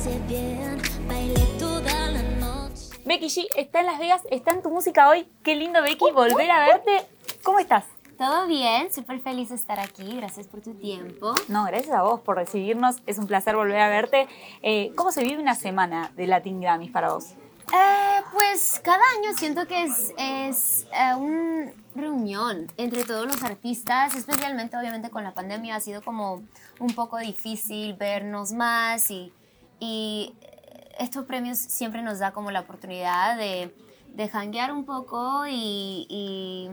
hice bien, bailé toda la noche. Becky G está en Las Vegas, está en tu música hoy. Qué lindo, Becky, volver a verte. ¿Cómo estás? Todo bien, súper feliz de estar aquí. Gracias por tu tiempo. No, gracias a vos por recibirnos. Es un placer volver a verte. Eh, ¿Cómo se vive una semana de Latin Grammys para vos? Eh, pues cada año siento que es, es eh, una reunión entre todos los artistas, especialmente obviamente con la pandemia ha sido como un poco difícil vernos más y, y estos premios siempre nos da como la oportunidad de, de hanguear un poco y, y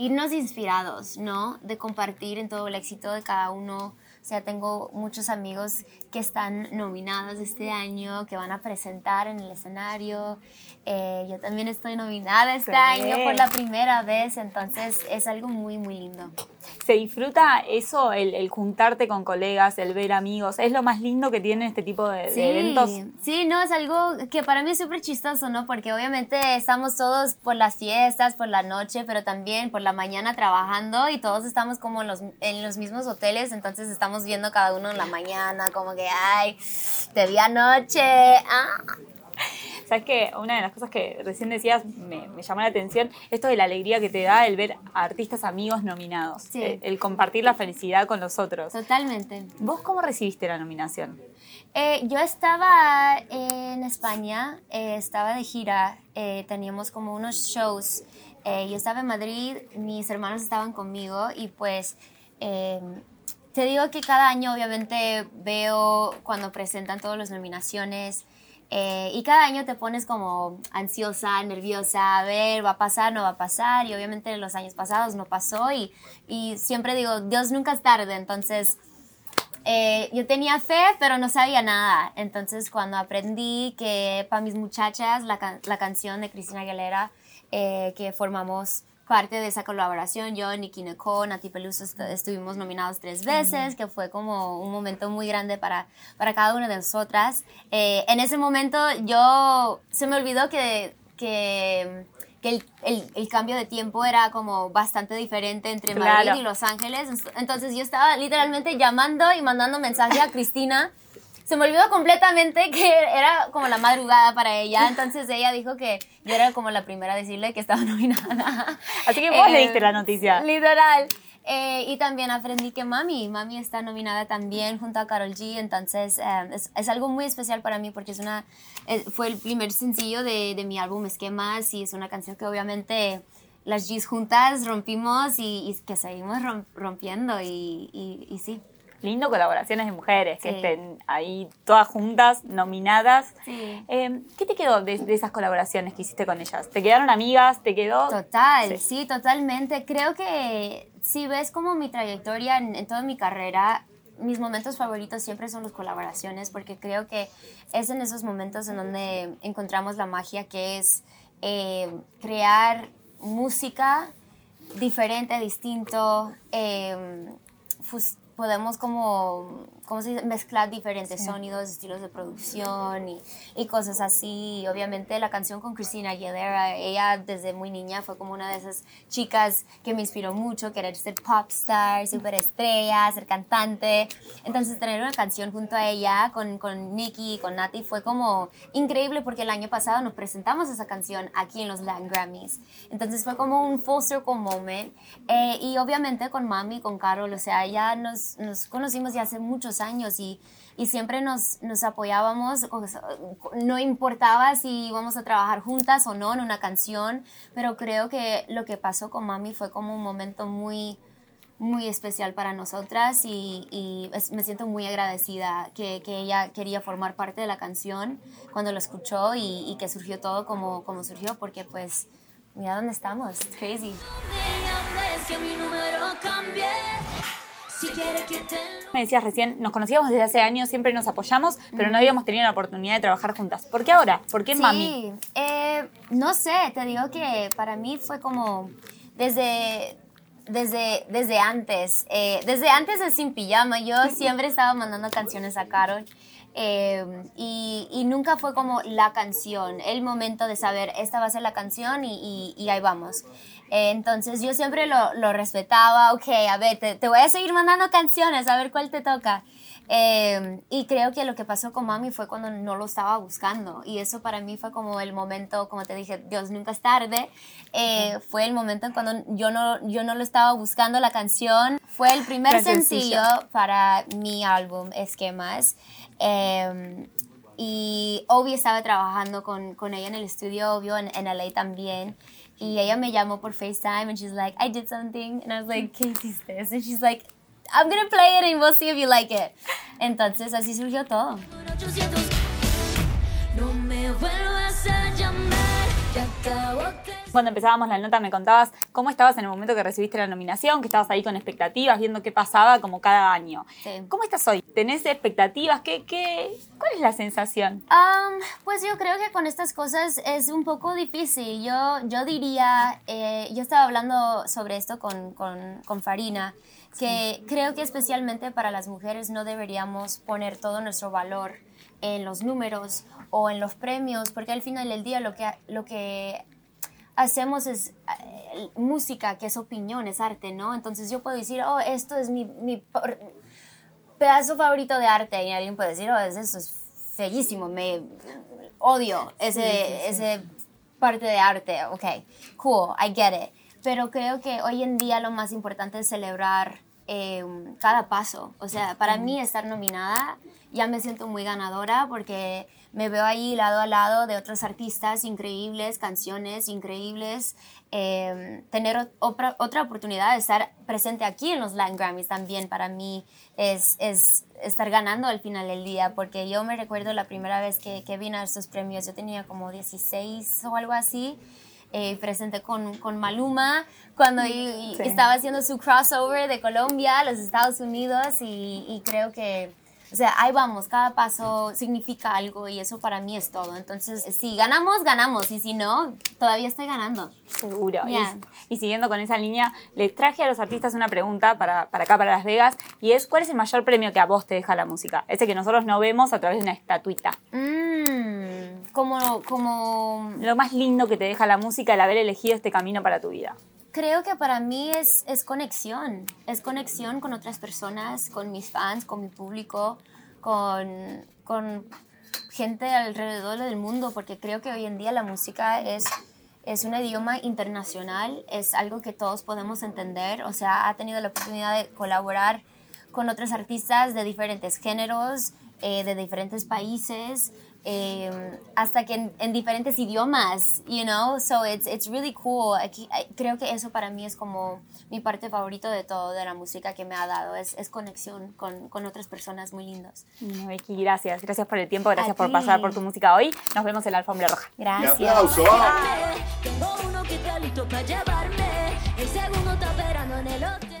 irnos inspirados, ¿no? De compartir en todo el éxito de cada uno. O sea, tengo muchos amigos que están nominados este año, que van a presentar en el escenario. Eh, yo también estoy nominada este año por la primera vez, entonces es algo muy, muy lindo. ¿Se disfruta eso, el, el juntarte con colegas, el ver amigos? ¿Es lo más lindo que tienen este tipo de, de eventos? sí, no, es algo que para mí es súper chistoso, ¿no? Porque obviamente estamos todos por las fiestas, por la noche, pero también por la mañana trabajando y todos estamos como en los, en los mismos hoteles, entonces estamos viendo cada uno en la mañana, como que, ay, te vi anoche, ah. ¿Sabes que Una de las cosas que recién decías me, me llamó la atención, esto de la alegría que te da el ver a artistas amigos nominados, Sí. el, el compartir la felicidad con los otros. Totalmente. ¿Vos cómo recibiste la nominación? Eh, yo estaba en España, eh, estaba de gira, eh, teníamos como unos shows. eh, yo estaba en Madrid, mis hermanos estaban conmigo y pues eh, te digo que cada año obviamente veo cuando presentan todas las nominaciones eh, y cada año te pones como ansiosa, nerviosa, a ver, va a pasar, no va a pasar y obviamente los años pasados no pasó y, y siempre digo, Dios nunca es tarde, entonces... Eh, yo tenía fe, pero no sabía nada. Entonces, cuando aprendí que para mis muchachas, la, can- la canción de Cristina Aguilera, eh, que formamos parte de esa colaboración, yo, Nicky Nicole, Nati Peluso, est- estuvimos nominados tres veces, que fue como un momento muy grande para, para cada una de nosotras. Eh, en ese momento, yo, se me olvidó que, que, que el, el- el cambio de tiempo era como bastante diferente entre Madrid Claro. y Los Ángeles. Entonces yo estaba literalmente llamando y mandando mensaje a Cristina. Se me olvidó completamente que era como la madrugada para ella. Entonces ella dijo que yo era como la primera a decirle que estaba nominada. Así que vos Eh, le diste la noticia. Literal. Eh, y también aprendí que Mami, Mami está nominada también junto a Carol G. Entonces eh, es, es algo muy especial para mí porque es una, fue el primer sencillo de, de mi álbum Esquemas y es una canción que obviamente las G's juntas rompimos y, y que seguimos rom- rompiendo y, y, y sí. Lindo colaboraciones de mujeres, que estén ahí todas juntas, nominadas. Sí. Eh, ¿Qué te quedó de, de esas colaboraciones que hiciste con ellas? ¿Te quedaron amigas? ¿Te quedó? Total, Sí. sí. totalmente. Creo que si ves como mi trayectoria en, en toda mi carrera, mis momentos favoritos siempre son las colaboraciones, porque creo que es en esos momentos en donde encontramos la magia que es eh, crear música diferente, distinto. eh, fus- podemos como, ¿cómo se dice? mezclar diferentes sonidos, estilos de producción y, y cosas así. Y obviamente la canción con Cristina Aguilera, ella desde muy niña fue como una de esas chicas que me inspiró mucho, querer ser pop star, super estrella, ser cantante. Entonces tener una canción junto a ella con, con Nicki y con Nati fue como increíble porque el año pasado nos presentamos esa canción aquí en los Latin Grammys. Entonces fue como un full circle moment. Eh, y obviamente con Mami con Carol, o sea, ya nos, nos conocimos ya hace muchos años y, y siempre nos, nos apoyábamos, no importaba si íbamos a trabajar juntas o no en una canción, pero creo que lo que pasó con Mami fue como un momento muy muy especial para nosotras y, y es- me siento muy agradecida que, que ella quería formar parte de la canción cuando lo escuchó y, y que surgió todo como, como surgió porque pues mira dónde estamos, crazy. Me decías recién, nos conocíamos desde hace años, siempre nos apoyamos, pero no habíamos tenido la oportunidad de trabajar juntas. ¿Por qué ahora? ¿Por qué Sí, mami? eh, no sé, te digo que para mí fue como desde, desde, desde antes, eh, desde antes de Sin Pijama, yo siempre estaba mandando canciones a Carol. Eh, y, y nunca fue como la canción, el momento de saber, esta va a ser la canción y, y- y ahí vamos. Eh, entonces yo siempre lo, lo respetaba, ok, a ver, te, te voy a seguir mandando canciones, a ver cuál te toca. Eh, y creo que lo que pasó con mami fue cuando no lo estaba buscando. Y eso para mí fue como el momento, como te dije, Dios nunca es tarde. Eh, fue el momento en cuando yo no, yo no lo estaba buscando la canción. Fue el primer sencillo. para mi álbum Esquemas. Eh, y Obi estaba trabajando con, con ella en el estudio, obvio, en, en LA también. Y ella me llamó por FaceTime and she's like, I did something. And I was like, ¿qué hiciste? And she's like, I'm gonna play it and we'll see if you like it. Entonces así surgió todo. 800. No me vuelvas a llamar, ya acabo que... Cuando empezábamos la nota me contabas cómo estabas en el momento que recibiste la nominación, que estabas ahí con expectativas, viendo qué pasaba como cada año. Sí. ¿Cómo estás hoy? ¿Tenés expectativas? ¿Qué, qué, ¿Cuál es la sensación? Um, pues yo creo que con estas cosas es un poco difícil. Yo, yo diría, eh, yo estaba hablando sobre esto con, con, con Farina, que creo que especialmente para las mujeres no deberíamos poner todo nuestro valor en los números o en los premios, porque al final del día lo que, lo que hacemos es eh, música, que es opinión, es arte, ¿no? Entonces yo puedo decir, oh, esto es mi, mi por- pedazo favorito de arte y alguien puede decir, oh, es- eso es feísimo, me odio ese, ese parte de arte, ok, cool, I get it. Pero creo que hoy en día lo más importante es celebrar eh, cada paso. O sea, para mí estar nominada ya me siento muy ganadora porque me veo ahí lado a lado de otros artistas increíbles, canciones increíbles. eh, tener ot- otra, otra oportunidad de estar presente aquí en los Latin Grammys también para mí es, es estar ganando al final del día, porque yo me recuerdo la primera vez que, que vine a estos premios, yo tenía como 16 o algo así, eh, presente con, con Maluma, cuando y- y Sí. estaba haciendo su crossover de Colombia a los Estados Unidos y, y creo que, o sea, ahí vamos, cada paso significa algo y eso para mí es todo. Entonces, si ganamos, ganamos y si no, todavía estoy ganando. Seguro. Y- Yeah. Y, siguiendo con esa línea, les traje a los artistas una pregunta para, para acá, para Las Vegas, y es, ¿cuál es el mayor premio que a vos te deja la música? Ese que nosotros no vemos a través de una estatuita. Mm, como, como Lo más lindo que te deja la música el haber elegido este camino para tu vida. Creo que para mí es, es conexión, es conexión con otras personas, con mis fans, con mi público, con, con gente alrededor del mundo, porque creo que hoy en día la música es, es un idioma internacional, es algo que todos podemos entender, o sea, ha tenido la oportunidad de colaborar con otros artistas de diferentes géneros, eh, de diferentes países, eh, hasta que en, en diferentes idiomas, you know, so it's, it's really cool. Aquí, creo que eso para mí es como mi parte favorita de todo, de la música que me ha dado, es, es conexión con, con otras personas muy lindos. Bueno, Becky, gracias. Gracias por el tiempo, gracias por pasar por tu música hoy. Nos vemos en la alfombra roja. Gracias. aplauso. ¡vamos! Tengo uno que está listo para llevarme. El segundo está esperando en el hotel.